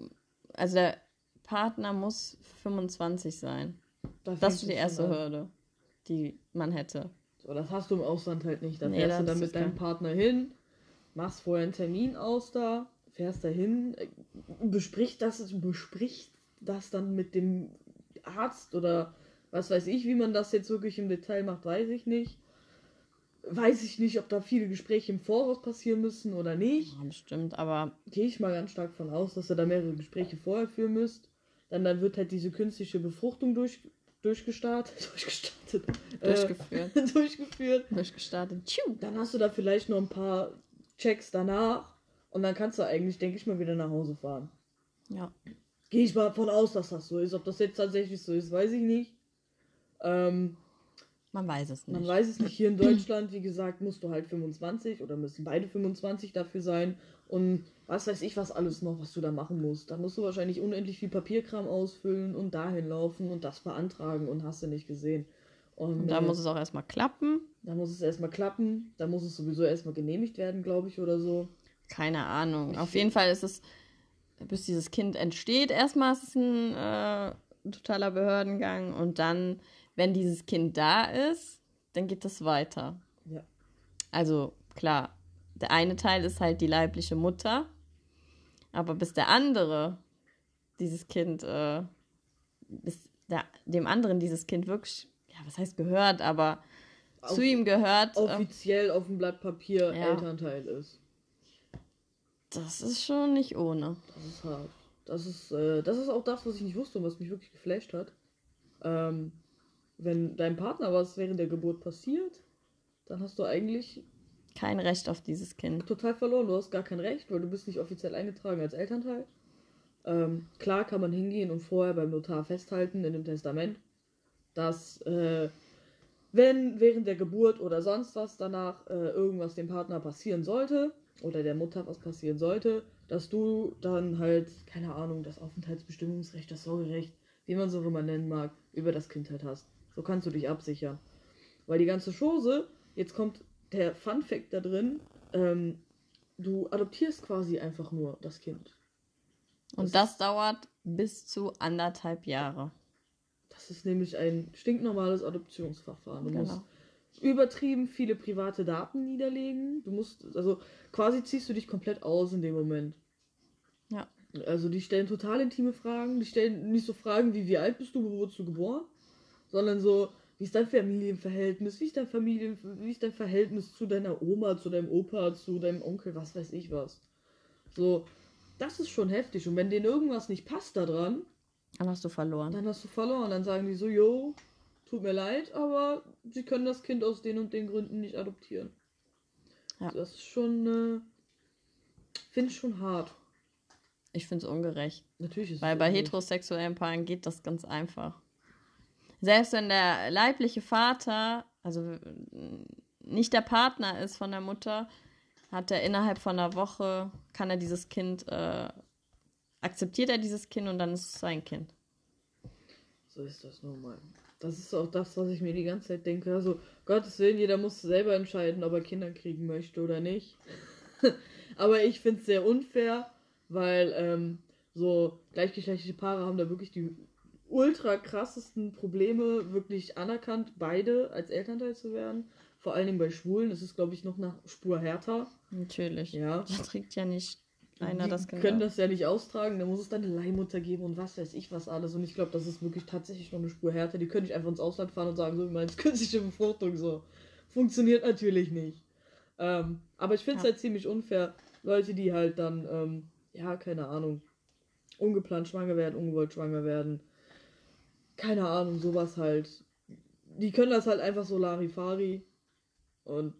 also der Partner muss 25 sein. Da Das ist die erste. Hürde, die man hätte. So, das hast du im Ausland halt nicht. Da Nee, fährst du dann mit deinem. Partner hin, machst vorher einen Termin aus da, fährst dahin, äh, bespricht das, bespricht das dann mit dem Arzt oder was weiß ich, wie man das jetzt wirklich im Detail macht, weiß ich nicht. Weiß ich nicht, ob da viele Gespräche im Voraus passieren müssen oder nicht. Ja, bestimmt, aber Gehe ich mal ganz stark von aus, dass ihr da mehrere Gespräche vorher führen müsst. Dann, dann wird halt diese künstliche Befruchtung durch, durchgestartet. [laughs] Durchgestartet. durchgeführt. Äh, durchgeführt. [laughs] durchgestartet. Tschiu. Dann hast du da vielleicht noch ein paar Checks danach und dann kannst du eigentlich, denke ich mal, wieder nach Hause fahren. Ja. Gehe ich mal von aus, dass das so ist. Ob das jetzt tatsächlich so ist, weiß ich nicht. Ähm, Man weiß es nicht. man weiß es nicht. Hier in Deutschland, wie gesagt, musst du halt 25 oder müssen beide 25 dafür sein. Und was weiß ich, was alles noch, was du da machen musst. Da musst du wahrscheinlich unendlich viel Papierkram ausfüllen und dahin laufen und das beantragen und hast du nicht gesehen. Und, Und da äh, muss es auch erstmal klappen. Da muss es erstmal klappen, da muss es sowieso erstmal genehmigt werden, glaube ich, oder so. Keine Ahnung. Ich Auf jeden Fall ist es, bis dieses Kind entsteht, erstmal ist es ein äh, totaler Behördengang. Und dann, wenn dieses Kind da ist, dann geht es weiter. Ja. Also klar, der eine Teil ist halt die leibliche Mutter. Aber bis der andere dieses Kind, äh, bis der, dem anderen dieses Kind wirklich, ja, was heißt gehört, aber Auf- zu ihm gehört. ähm, Offiziell auf dem Blatt Papier Ja. Elternteil ist. das ist schon nicht ohne. Das ist hart. Das ist, äh, das ist auch das, was ich nicht wusste und was mich wirklich geflasht hat. Ähm, wenn deinem Partner was während der Geburt passiert, dann hast du eigentlich Kein Recht auf dieses Kind. total verloren. Du hast gar kein Recht, weil du bist nicht offiziell eingetragen als Elternteil. Ähm, klar kann man hingehen und vorher beim Notar festhalten in dem Testament, dass äh, wenn während der Geburt oder sonst was danach äh, irgendwas dem Partner passieren sollte oder der Mutter was passieren sollte, dass du dann halt, keine Ahnung, das Aufenthaltsbestimmungsrecht, das Sorgerecht, wie man es auch immer nennen mag, über das Kind halt hast. So kannst du dich absichern. Weil die ganze Chose, jetzt kommt der Fun Fact da drin, ähm, du adoptierst quasi einfach nur das Kind. Und das dauert bis zu anderthalb Jahre. Das ist nämlich ein stinknormales Adoptionsverfahren. Du Genau. musst übertrieben viele private Daten niederlegen. Du musst, also quasi ziehst du dich komplett aus in dem Moment. Ja. Also die stellen total intime Fragen. Die stellen nicht so Fragen wie, wie alt bist du, wo wurdest du geboren? Sondern so, wie ist dein Familienverhältnis? Wie ist dein Familien, wie ist dein Verhältnis zu deiner Oma, zu deinem Opa, zu deinem Onkel, was weiß ich was. So, das ist schon heftig. Und wenn denen irgendwas nicht passt daran, Dann hast du verloren. dann hast du verloren. Dann sagen die so, yo, tut mir leid, aber sie können das Kind aus den und den Gründen nicht adoptieren. Ja. Das ist schon, äh, finde ich schon hart. Ich finde es ungerecht. Natürlich ist es Weil bei ungerecht. heterosexuellen Paaren geht das ganz einfach. Selbst wenn der leibliche Vater, also äh, nicht der Partner ist von der Mutter, hat er innerhalb von einer Woche, kann er dieses Kind, äh, akzeptiert er dieses Kind und dann ist es sein Kind. So ist das nun mal. Das ist auch das, was ich mir die ganze Zeit denke. Also, Gottes Willen, jeder muss selber entscheiden, ob er Kinder kriegen möchte oder nicht. [laughs] Aber ich finde es sehr unfair, weil ähm, so gleichgeschlechtliche Paare haben da wirklich die ultra krassesten Probleme wirklich anerkannt, beide als Elternteil zu werden. Vor allen Dingen bei Schwulen. Das ist, glaube ich, noch eine Spur härter. Natürlich. Ja. Da trägt ja nicht einer die das Kind. können das ja nicht austragen, da muss es dann eine Leihmutter geben und was weiß ich was alles. Und ich glaube, das ist wirklich tatsächlich noch eine Spur härter. Die können nicht einfach ins Ausland fahren und sagen, so wie meinst [laughs] künstliche Befruchtung so. Funktioniert natürlich nicht. Ähm, aber ich finde es Ja. halt ziemlich unfair, Leute, die halt dann, ähm, ja, keine Ahnung, ungeplant schwanger werden, ungewollt schwanger werden. Keine Ahnung, sowas halt. Die können das halt einfach so Larifari. Und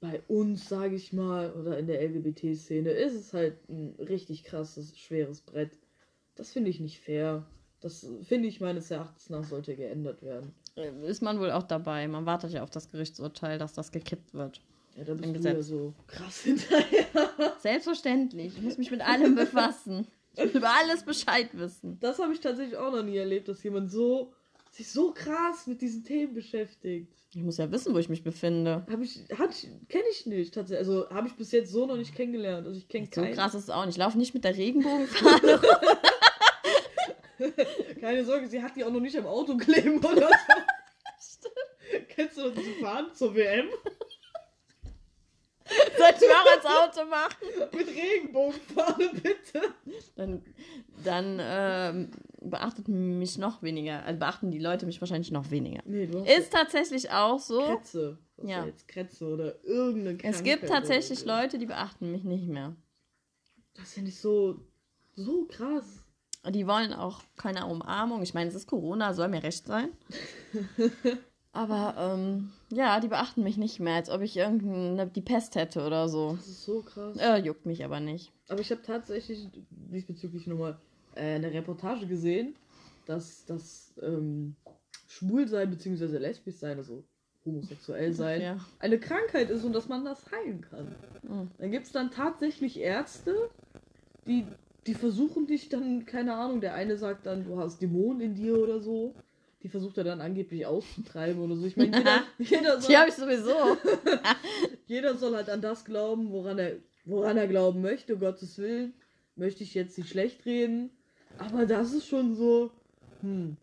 bei uns, sage ich mal, oder in der LGBT-Szene ist es halt ein richtig krasses, schweres Brett. Das finde ich nicht fair. Das finde ich meines Erachtens nach sollte geändert werden. Äh, Ist man wohl auch dabei. Man wartet ja auf das Gerichtsurteil, dass das gekippt wird. Ja, da bist Im du Gesetz. ja so krass [laughs] hinterher. Selbstverständlich. Ich muss mich mit allem [laughs] befassen. [laughs] Über alles Bescheid wissen. Das habe ich tatsächlich auch noch nie erlebt, dass jemand so sich so krass mit diesen Themen beschäftigt. Ich muss ja wissen, wo ich mich befinde. Habe ich, kenne ich nicht tatsächlich. Also habe ich bis jetzt so noch nicht kennengelernt. Also ich kenne So keinen. krass ist es auch nicht. Ich laufe nicht mit der Regenbogenfahne. [laughs] Keine Sorge, sie hat die auch noch nicht am Auto kleben oder so. [laughs] Kennst du diese Fahnen zur WM? Soll ich ans Auto machen? [laughs] Mit Regenbogenfahne, bitte. Dann, dann ähm, beachtet mich noch weniger. Also beachten die Leute mich wahrscheinlich noch weniger. Nee, du hast Ist tatsächlich auch so. Kretze. Das Ja. jetzt Kretze oder irgendeine Krankheit. Es gibt tatsächlich oder. Leute, die beachten mich nicht mehr. Das finde ich so, so krass. Die wollen auch keine Umarmung. Ich meine, es ist Corona, soll mir recht sein. [laughs] Aber ähm, ja, die beachten mich nicht mehr, als ob ich irgendeine die Pest hätte oder so. Das ist so krass. Äh, juckt mich aber nicht. Aber ich habe tatsächlich diesbezüglich nochmal äh, eine Reportage gesehen, dass das ähm, Schwulsein bzw. lesbisch sein, also homosexuell sein, Ja. eine Krankheit ist und dass man das heilen kann. Mhm. Dann gibt es dann tatsächlich Ärzte, die, die versuchen dich dann, keine Ahnung, der eine sagt dann, du hast Dämonen in dir oder so. Die versucht er dann angeblich auszutreiben oder so. Ich meine, jeder, [laughs] jeder, soll, Die habe ich sowieso. [laughs] jeder soll halt an das glauben, woran er, woran er glauben möchte, um Gottes Willen. Möchte ich jetzt nicht schlecht reden. Aber das ist schon so, hm,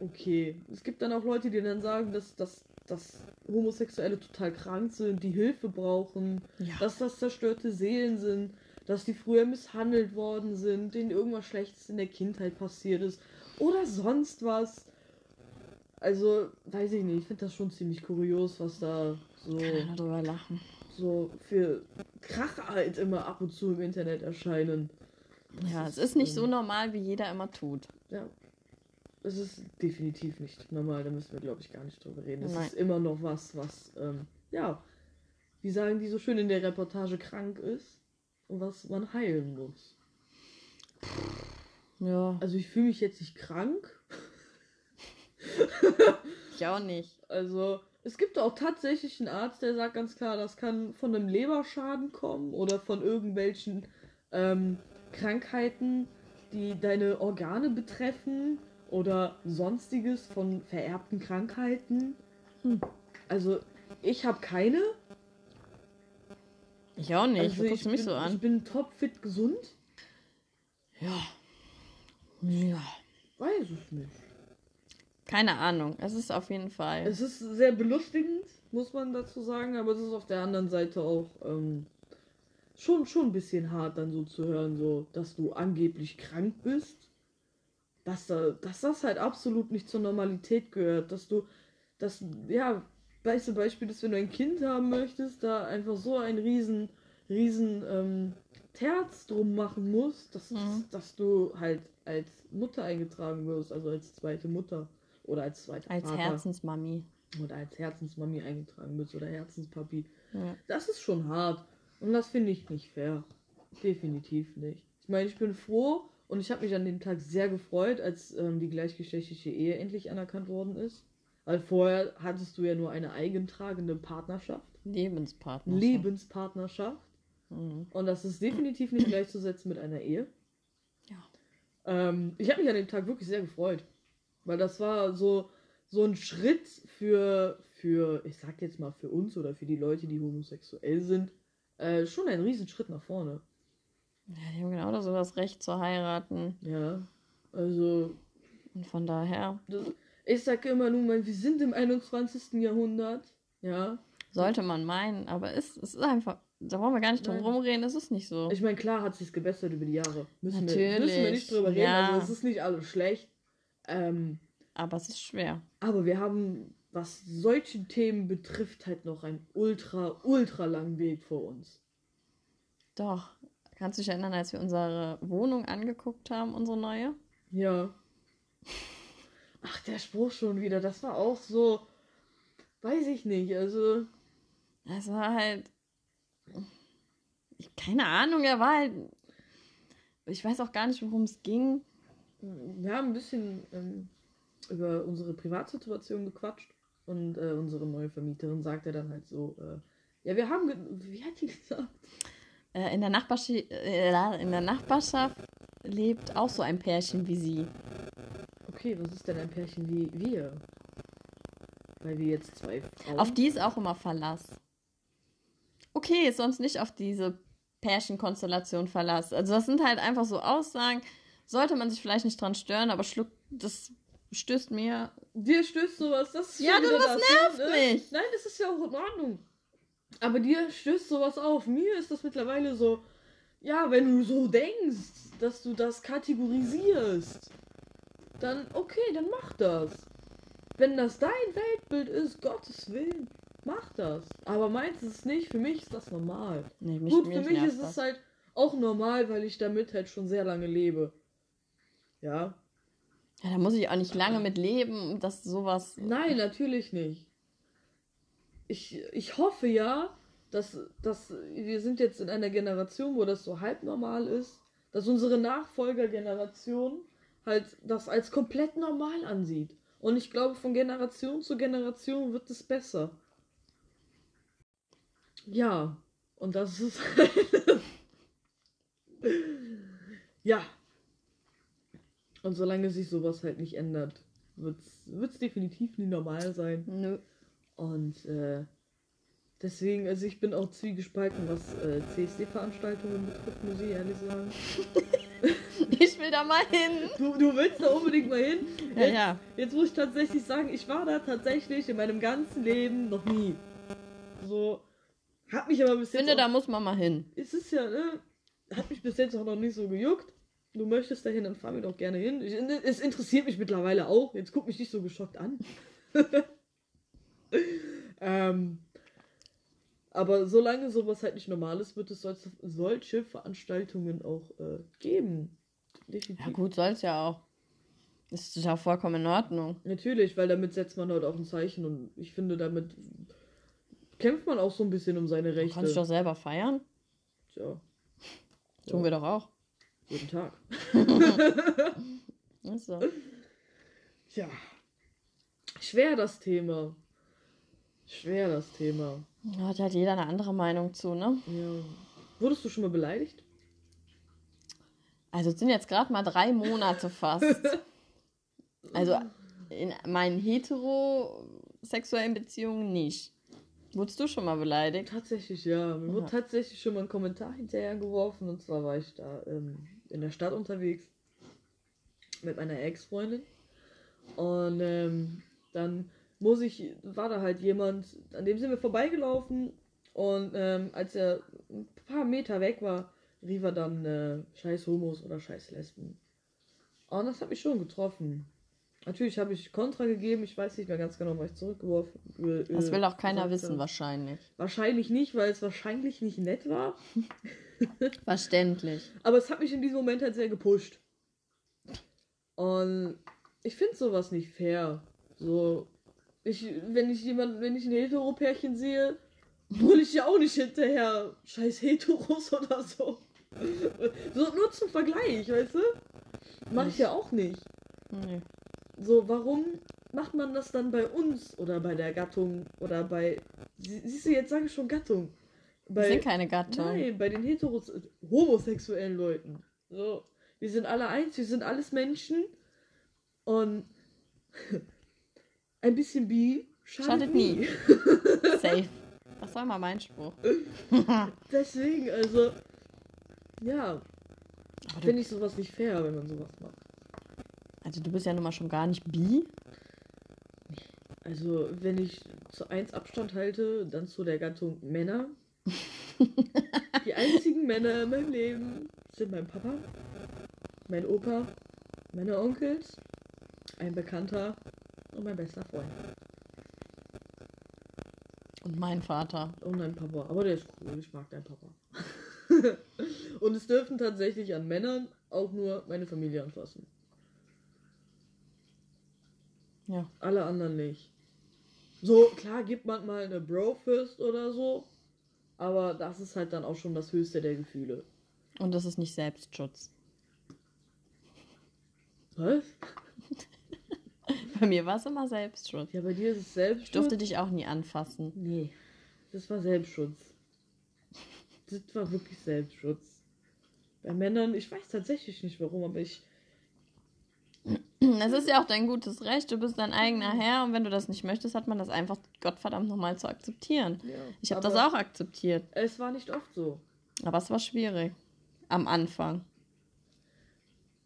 okay. Es gibt dann auch Leute, die dann sagen, dass, dass, dass Homosexuelle total krank sind, die Hilfe brauchen, Ja. dass das zerstörte Seelen sind, dass die früher misshandelt worden sind, denen irgendwas Schlechtes in der Kindheit passiert ist oder sonst was. Also, weiß ich nicht, ich finde das schon ziemlich kurios, was da so, Kann nur drüber lachen. so für Krach halt immer ab und zu im Internet erscheinen. Das Ja, es ist nicht so ähm, normal, wie jeder immer tut. Ja. Es ist definitiv nicht normal, da müssen wir, glaube ich, gar nicht drüber reden. Es ist immer noch was, was, ähm, ja, wie sagen die so schön in der Reportage, krank ist und was man heilen muss. Ja, Also ich fühle mich jetzt nicht krank. Ich auch nicht. Also es gibt auch tatsächlich einen Arzt, der sagt ganz klar, das kann von einem Leberschaden kommen oder von irgendwelchen ähm, Krankheiten, die deine Organe betreffen oder sonstiges von vererbten Krankheiten. Hm. Also ich habe keine. Ich auch nicht. also du guckst ich mich bin, so Ich an. bin topfit gesund. Ja. Ja. Weiß es nicht. Keine Ahnung. Es ist auf jeden Fall. Es ist sehr belustigend, muss man dazu sagen, aber es ist auf der anderen Seite auch ähm, schon, schon ein bisschen hart, dann so zu hören, so, dass du angeblich krank bist. Dass, da, dass das halt absolut nicht zur Normalität gehört. Dass du, dass, ja, beste Beispiel ist, wenn du ein Kind haben möchtest, da einfach so ein riesen, riesen ähm, Terz drum machen musst, dass, Mhm. dass du halt als Mutter eingetragen wirst, also als zweite Mutter. Oder als zweiter als Vater. Herzensmami. Oder als Herzensmami eingetragen bist oder Herzenspapi. Ja. Das ist schon hart. Und das finde ich nicht fair. Definitiv nicht. Ich meine, ich bin froh und ich habe mich an dem Tag sehr gefreut, als ähm, die gleichgeschlechtliche Ehe endlich anerkannt worden ist. Weil vorher hattest du ja nur eine eigentragende Partnerschaft, Lebenspartner. Lebenspartnerschaft. Mhm. Und das ist definitiv nicht gleichzusetzen mit einer Ehe. Ja. Ähm, ich habe mich an dem Tag wirklich sehr gefreut. Weil das war so, so ein Schritt für, für, ich sag jetzt mal für uns oder für die Leute, die homosexuell sind, äh, schon ein Riesenschritt nach vorne. Ja, die haben genau so das Recht zu heiraten. Ja. Also, Und von daher das, ich sage immer nur mal, wir sind im 21. Jahrhundert. Ja. sollte man meinen, aber es, es ist einfach, da wollen wir gar nicht drum Nein. rumreden, es ist nicht so. Ich meine, klar hat sich's gebessert über die Jahre. Müssen, wir, Natürlich, müssen wir nicht drüber reden. ja. Also, es ist nicht alles schlecht. Ähm, Aber es ist schwer. Aber wir haben, was solche Themen betrifft, halt noch einen ultra, ultra langen Weg vor uns. Doch. Kannst du dich erinnern, als wir unsere Wohnung angeguckt haben, unsere neue? Ja. Ach, der Spruch schon wieder, das war auch so, weiß ich nicht, also, Es war halt. Ich, keine Ahnung, er war halt. Ich weiß auch gar nicht, worum es ging. Wir haben ein bisschen ähm, über unsere Privatsituation gequatscht und äh, unsere neue Vermieterin sagte dann halt so, äh, ja, wir haben, wie hat die gesagt? Äh, in, der Nachbarschi äh, in der Nachbarschaft lebt auch so ein Pärchen wie sie. Okay, was ist denn ein Pärchen wie wir? Weil wir jetzt zwei Frauen... Auf die ist auch immer Verlass. Okay, sonst nicht auf diese Pärchenkonstellation Verlass. Also das sind halt einfach so Aussagen, sollte man sich vielleicht nicht dran stören, aber schluck, das stößt mir. Dir stößt sowas, das ist Ja, du, das das, nervt ne? mich. Nein, das ist ja auch in Ordnung. Aber dir stößt sowas auf. Mir ist das mittlerweile so, ja, wenn du so denkst, dass du das kategorisierst, dann okay, dann mach das. Wenn das dein Weltbild ist, Gottes Willen, mach das. Aber meins ist es nicht, für mich ist das normal. Nee, mich, Gut, mich für mich ist das. es halt auch normal, weil ich damit halt schon sehr lange lebe. Ja. Ja, da muss ich auch nicht lange mit leben, dass sowas. Nein, natürlich nicht. Ich, ich hoffe ja, dass, dass wir sind jetzt in einer Generation, wo das so halb normal ist, dass unsere Nachfolgergeneration halt das als komplett normal ansieht. Und ich glaube, von Generation zu Generation wird es besser. Ja, und das ist [laughs] ja. Und solange sich sowas halt nicht ändert, wird es definitiv nie normal sein. Nö. Und äh, deswegen, also ich bin auch zwiegespalten, was äh, CSD-Veranstaltungen betrifft, muss ich ehrlich sagen. [laughs] Ich will da mal hin. Du, du willst da unbedingt mal hin? Ja, Jetzt, ja. jetzt muss ich tatsächlich sagen, ich war da tatsächlich in meinem ganzen Leben noch nie. So, hab mich aber bis Ich finde, jetzt da auch, muss man mal hin. es ist ja, ne? hat mich bis jetzt auch noch nicht so gejuckt. Du möchtest dahin, dann fahren wir doch gerne hin. Ich, es interessiert mich mittlerweile auch. Jetzt guck mich nicht so geschockt an. [laughs] ähm, aber solange sowas halt nicht normal ist, wird es solche, solche Veranstaltungen auch äh, geben. Definitiv. Ja gut, soll es ja auch. Das ist ja vollkommen in Ordnung. Natürlich, weil damit setzt man halt auch ein Zeichen und ich finde, damit kämpft man auch so ein bisschen um seine Rechte. Kannst du doch selber feiern? Tja. Tun ja. wir doch auch. Jeden Tag. [laughs] so. Tja. Schwer das Thema. Schwer das Thema. Hat halt jeder eine andere Meinung zu, ne? Ja. Wurdest du schon mal beleidigt? Also es sind jetzt gerade mal drei Monate fast. also in meinen heterosexuellen Beziehungen nicht. Wurdest du schon mal beleidigt? Tatsächlich, ja. Mir wurde tatsächlich schon mal ein Kommentar hinterher geworfen. Und zwar war ich da ähm, in der Stadt unterwegs mit meiner Ex-Freundin. Und ähm, dann muss ich, war da halt jemand, an dem sind wir vorbeigelaufen. Und ähm, als er ein paar Meter weg war, rief er dann äh, scheiß Homos oder scheiß Lesben. Und das hat mich schon getroffen. Natürlich habe ich Kontra gegeben, ich weiß nicht mehr ganz genau, was ich zurückgeworfen äh, Das will auch keiner wissen, habe. wahrscheinlich. Wahrscheinlich nicht, weil es wahrscheinlich nicht nett war. [laughs] Verständlich. Aber es hat mich in diesem Moment halt sehr gepusht. Und ich finde sowas nicht fair. So, ich, wenn ich jemand, wenn ich ein Hetero-Pärchen sehe, hole ich ja auch nicht hinterher scheiß Heteros oder so. So, nur zum Vergleich, weißt du? Mach ich ja auch nicht. Nee. So, warum macht man das dann bei uns oder bei der Gattung oder bei. Siehst du, jetzt sage ich schon Gattung. Bei, wir sind keine Gattung. Nein, bei den heteros homosexuellen Leuten. So, wir sind alle eins, wir sind alles Menschen und [laughs] ein bisschen bi schadet, schadet nie. nie. [laughs] [laughs] Safe. Das war mal mein Spruch. Deswegen, also, ja, finde ich sowas nicht fair, wenn man sowas macht. Also du bist ja nun mal schon gar nicht bi. Also, wenn ich zu eins Abstand halte, dann zu der Gattung Männer. [laughs] Die einzigen Männer in meinem Leben sind mein Papa, mein Opa, meine Onkels, ein Bekannter und mein bester Freund. Und mein Vater. Und mein Papa. Aber der ist cool, ich mag deinen Papa. [laughs] und es dürfen tatsächlich an Männern auch nur meine Familie anfassen. Ja. Alle anderen nicht. So, klar gibt man mal eine Bro-Fist oder so, aber das ist halt dann auch schon das höchste der Gefühle. Und das ist nicht Selbstschutz. Was? [laughs] bei mir war es immer Selbstschutz. Ja, bei dir ist es Selbstschutz. Ich durfte dich auch nie anfassen. Nee, das war Selbstschutz. Das war wirklich Selbstschutz. Bei Männern, ich weiß tatsächlich nicht warum, aber ich es ist ja auch dein gutes Recht, du bist dein eigener Herr und wenn du das nicht möchtest, hat man das einfach Gottverdammt nochmal zu akzeptieren. Ja, ich habe das auch akzeptiert. Es war nicht oft so. Aber es war schwierig. Am Anfang.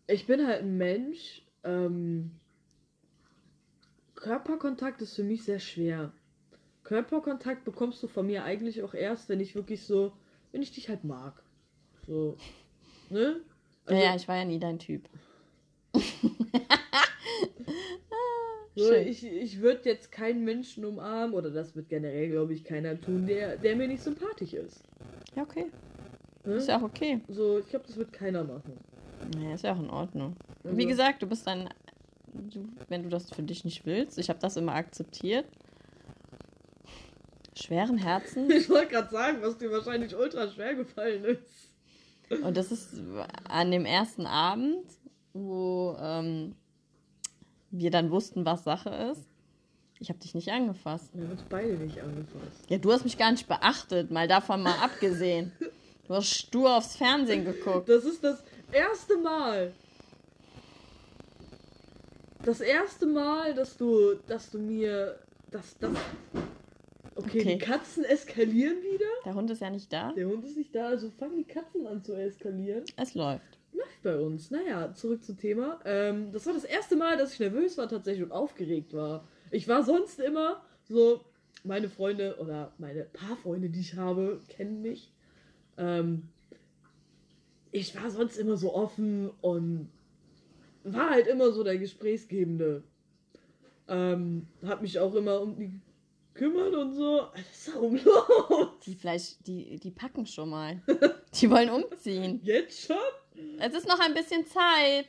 Ich bin halt ein Mensch. Ähm, Körperkontakt ist für mich sehr schwer. Körperkontakt bekommst du von mir eigentlich auch erst, wenn ich wirklich so, wenn ich dich halt mag. So, ne? Also, ja, ja, ich war ja nie dein Typ. [laughs] so, ich ich würde jetzt keinen Menschen umarmen, oder das wird generell, glaube ich, keiner tun, der, der mir nicht sympathisch ist. Ja, okay. Ne? Ist ja auch okay. So, ich glaube, das wird keiner machen. Naja, ist ja auch in Ordnung. Also. Wie gesagt, du bist dann, du, wenn du das für dich nicht willst, ich habe das immer akzeptiert. Schweren Herzen. [laughs] Ich wollte gerade sagen, was dir wahrscheinlich ultra schwer gefallen ist. Und das ist an dem ersten Abend wo ähm, wir dann wussten, was Sache ist. Ich habe dich nicht angefasst. Wir haben uns beide nicht angefasst. Ja, du hast mich gar nicht beachtet, mal davon mal abgesehen. Du hast stur aufs Fernsehen geguckt. Das ist das erste Mal. Das erste Mal, dass du, dass du mir, dass das. Okay, okay, die Katzen eskalieren wieder. Der Hund ist ja nicht da. Der Hund ist nicht da, also fangen die Katzen an zu eskalieren. Es läuft läuft bei uns. Naja, zurück zum Thema. Ähm, das war das erste Mal, dass ich nervös war tatsächlich und aufgeregt war. Ich war sonst immer so, meine Freunde oder meine paar Freunde, die ich habe, kennen mich. Ähm, ich war sonst immer so offen und war halt immer so der Gesprächsgebende. Ähm, hab mich auch immer um die kümmert und so. Was ist da rum [laughs] los? Die vielleicht, die, die packen schon mal. Die wollen umziehen. Jetzt schon? Es ist noch ein bisschen Zeit.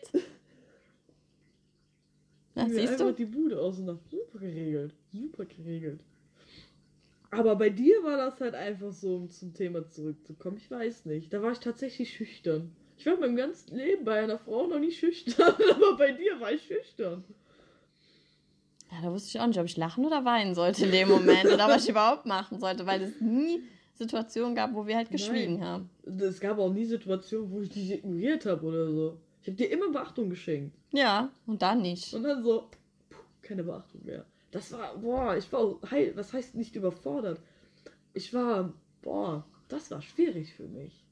Na, siehst einfach du? die Bude auseinander. Super geregelt. Super geregelt. Aber bei dir war das halt einfach so, um zum Thema zurückzukommen. Ich weiß nicht. Da war ich tatsächlich schüchtern. Ich war mein ganzes Leben bei einer Frau noch nie schüchtern, [laughs] aber bei dir war ich schüchtern. Ja, da wusste ich auch nicht, ob ich lachen oder weinen sollte in dem Moment [laughs] oder was ich überhaupt machen sollte, weil es nie Situationen gab, wo wir halt geschwiegen Nein. haben. Es gab auch nie Situationen, wo ich dich ignoriert habe oder so. Ich habe dir immer Beachtung geschenkt. Ja, und dann nicht. Und dann so, puh, keine Beachtung mehr. Das war, boah, ich war, auch heil, was heißt nicht überfordert? Ich war, boah, das war schwierig für mich.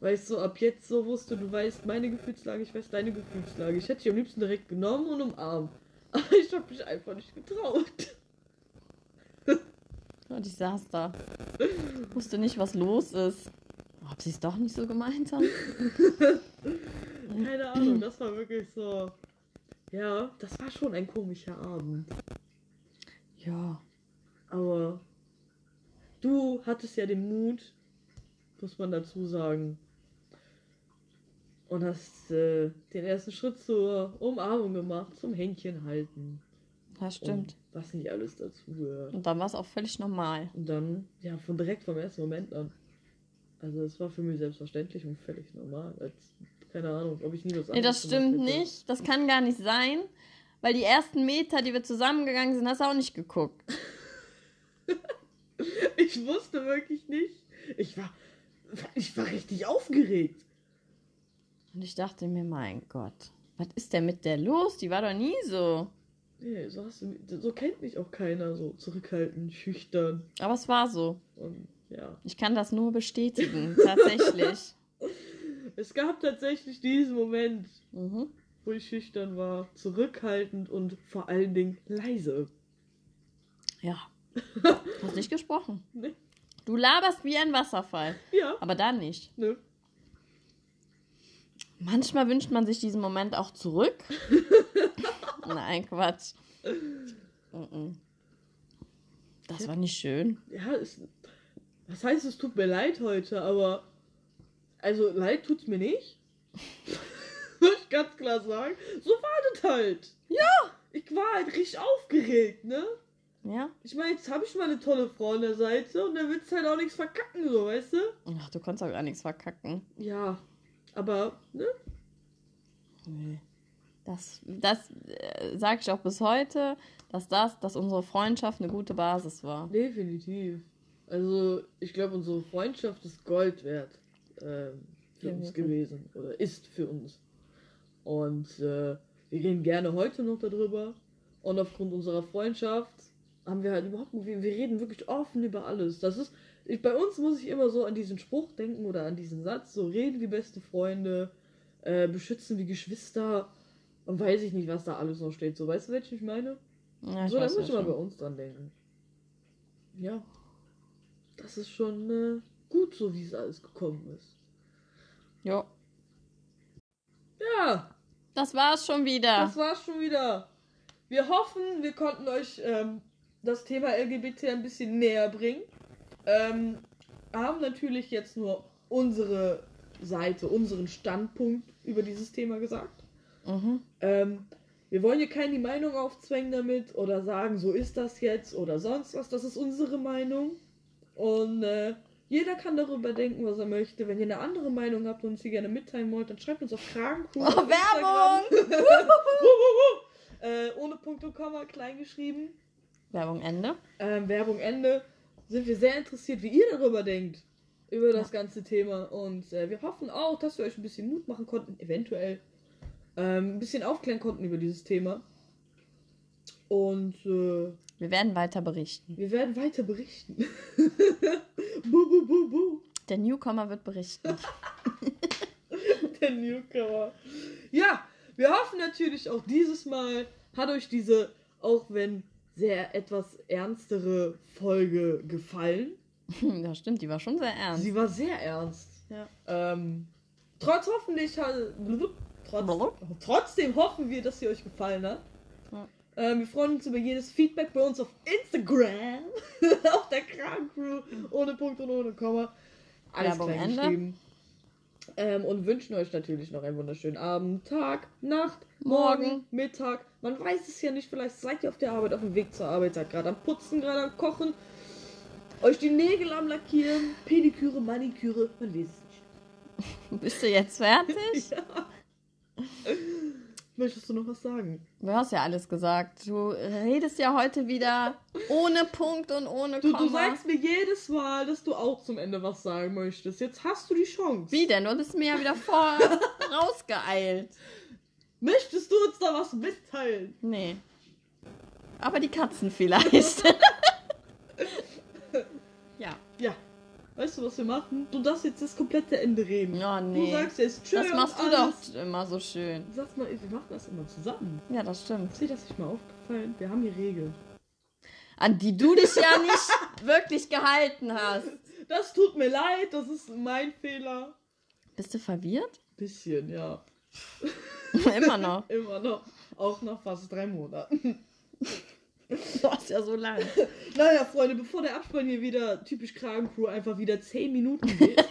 Weil ich so ab jetzt so wusste, du weißt meine Gefühlslage, ich weiß deine Gefühlslage. Ich hätte dich am liebsten direkt genommen und umarmt. [laughs] Aber ich habe mich einfach nicht getraut. [laughs] Und ich saß da. Wusste nicht, was los ist. Ob sie es doch nicht so gemeint haben. [laughs] Keine Ahnung, das war wirklich so. Ja, das war schon ein komischer Abend. Ja. Aber du hattest ja den Mut, muss man dazu sagen. Und hast äh, den ersten Schritt zur Umarmung gemacht, zum Händchen halten. Das stimmt. Und was nicht alles dazu gehört. Und dann war es auch völlig normal. Und dann, ja, von direkt vom ersten Moment an. Also es war für mich selbstverständlich und völlig normal. Als, keine Ahnung, ob ich nie was Nee, das stimmt nicht. Das kann gar nicht sein. Weil die ersten Meter, die wir zusammengegangen sind, hast du auch nicht geguckt. [laughs] Ich wusste wirklich nicht. Ich war, ich war richtig aufgeregt. Und ich dachte mir, mein Gott, was ist denn mit der los? Die war doch nie so. Nee, so, du, so kennt mich auch keiner, so zurückhaltend, schüchtern. Aber es war so. Und ja. Ich kann das nur bestätigen, [laughs] tatsächlich. Es gab tatsächlich diesen Moment, Mhm. wo ich schüchtern war, zurückhaltend und vor allen Dingen leise. Ja. [laughs] Hast nicht gesprochen. Ne? Du laberst wie ein Wasserfall. Ja, Aber da nicht. ne. Manchmal wünscht man sich diesen Moment auch zurück. [laughs] Nein, Quatsch. Das war nicht schön. Ja, es, was heißt, es tut mir leid heute, aber also leid tut's mir nicht. [laughs] Muss ich ganz klar sagen. So war das halt. Ja. Ich war halt richtig aufgeregt, ne? Ja? Ich meine, jetzt habe ich mal eine tolle Frau an der Seite und dann willst du halt auch nichts verkacken, so, weißt du? Ach, du konntest auch gar nichts verkacken. Ja, aber, ne? Nee. Das, das äh, sage ich auch bis heute, dass das, dass unsere Freundschaft eine gute Basis war. Definitiv. Also, ich glaube, unsere Freundschaft ist Gold wert ähm, für uns Definitiv. gewesen. Oder ist für uns. Und äh, wir reden gerne heute noch darüber. Und aufgrund unserer Freundschaft haben wir halt überhaupt, wir, wir reden wirklich offen über alles. Das ist, ich, bei uns muss ich immer so an diesen Spruch denken oder an diesen Satz, so reden wie beste Freunde, äh, beschützen wie Geschwister und weiß ich nicht, was da alles noch steht. So, weißt du, welchen ich meine? Ja, ich so, da muss ich ja mal bei uns dran denken. Ja. Das ist schon äh, gut so, wie es alles gekommen ist. Jo, Ja, das war's schon wieder. das war's schon wieder. Wir hoffen, wir konnten euch ähm, das Thema LGBT ein bisschen näher bringen. Ähm, haben natürlich jetzt nur unsere Seite, unseren Standpunkt über dieses Thema gesagt. Mhm. Ähm, wir wollen hier keine Meinung aufzwängen damit oder sagen, so ist das jetzt oder sonst was. Das ist unsere Meinung. Und äh, jeder kann darüber denken, was er möchte. Wenn ihr eine andere Meinung habt und uns die gerne mitteilen wollt, dann schreibt uns auf Kragenkuh. Oh, auf Werbung! [laughs] äh, ohne Punkt und Komma, klein geschrieben. Werbung Ende. Ähm, Werbung Ende. Sind wir sehr interessiert, wie ihr darüber denkt. Über das ganze Thema. Und äh, wir hoffen auch, dass wir euch ein bisschen Mut machen konnten, eventuell. Ähm, ein bisschen aufklären konnten über dieses Thema. Und äh, Wir werden weiter berichten. wir werden weiter berichten. bu, bu, bu, bu. Der Newcomer wird berichten. [laughs] Der Newcomer. Ja, wir hoffen natürlich auch dieses Mal hat euch diese, auch wenn sehr etwas ernstere Folge gefallen. [laughs] ja, stimmt, die war schon sehr ernst. Sie war sehr ernst. Ja. Ähm, Trotz hoffentlich. Trotz, trotzdem hoffen wir, dass sie euch gefallen hat. Ja. Ähm, wir freuen uns über jedes Feedback bei uns auf Instagram. [laughs] auf der Krankcrew. Ohne Punkt und ohne Komma. Alles Werbung klein geschrieben. Ähm, und wünschen euch natürlich noch einen wunderschönen Abend, Tag, Nacht, Morgen. Morgen, Mittag. Man weiß es ja nicht, vielleicht seid ihr auf der Arbeit, auf dem Weg zur Arbeit, seid gerade am Putzen, gerade am Kochen, euch die Nägel am Lackieren, Pediküre, Maniküre, man weiß es nicht. [laughs] Bist du jetzt fertig? [laughs] Ja. Möchtest du noch was sagen? Du hast ja alles gesagt. Du redest ja heute wieder ohne Punkt und ohne Du, Komma. du sagst mir jedes Mal, dass du auch zum Ende was sagen möchtest. Jetzt hast du die Chance. Wie denn? Du bist mir ja wieder vor [laughs] rausgeeilt. Möchtest du uns da was mitteilen? Nee. Aber die Katzen vielleicht. [laughs] [laughs] ja. Ja. Weißt du, was wir machen? Du darfst jetzt das komplette Ende reden. Du nee. sagst jetzt Tschüss. Das machst du doch immer so schön. Sag mal, wir machen das immer zusammen. Ja, das stimmt. Ist dir das nicht mal aufgefallen? Wir haben hier Regeln. An die du dich ja [laughs] nicht wirklich gehalten hast. Das tut mir leid, das ist mein Fehler. Bist du verwirrt? Bisschen, ja. [laughs] immer noch. [laughs] Immer noch. Auch nach fast drei Monaten. [laughs] Du hast ja so lang. [laughs] Naja, Freunde, bevor der Abspann hier wieder typisch Kragencrew einfach wieder 10 Minuten geht.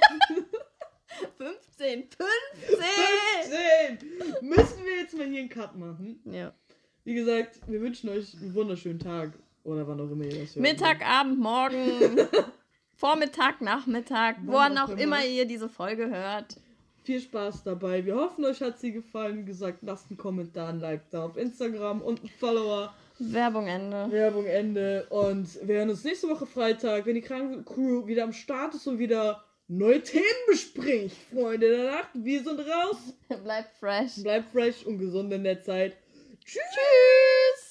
15. 15! 15! Müssen wir jetzt mal hier einen Cut machen. Ja. Wie gesagt, wir wünschen euch einen wunderschönen Tag. Oder wann auch immer ihr das hört. Mittag, Abend, Morgen, [laughs] Vormittag, Nachmittag, Wann auch auch immer. immer ihr diese Folge hört. Viel Spaß dabei. Wir hoffen, euch hat sie gefallen. Wie gesagt, lasst einen Kommentar, ein Like da auf Instagram und einen Follower. Werbung Ende. Werbung Ende. Und wir hören uns nächste Woche Freitag, wenn die Krankencrew wieder am Start ist und wieder neue Themen bespricht. Freunde der Nacht, wir sind raus. [laughs] Bleibt fresh. Bleibt fresh und gesund in der Zeit. Tschüss. Tschüss.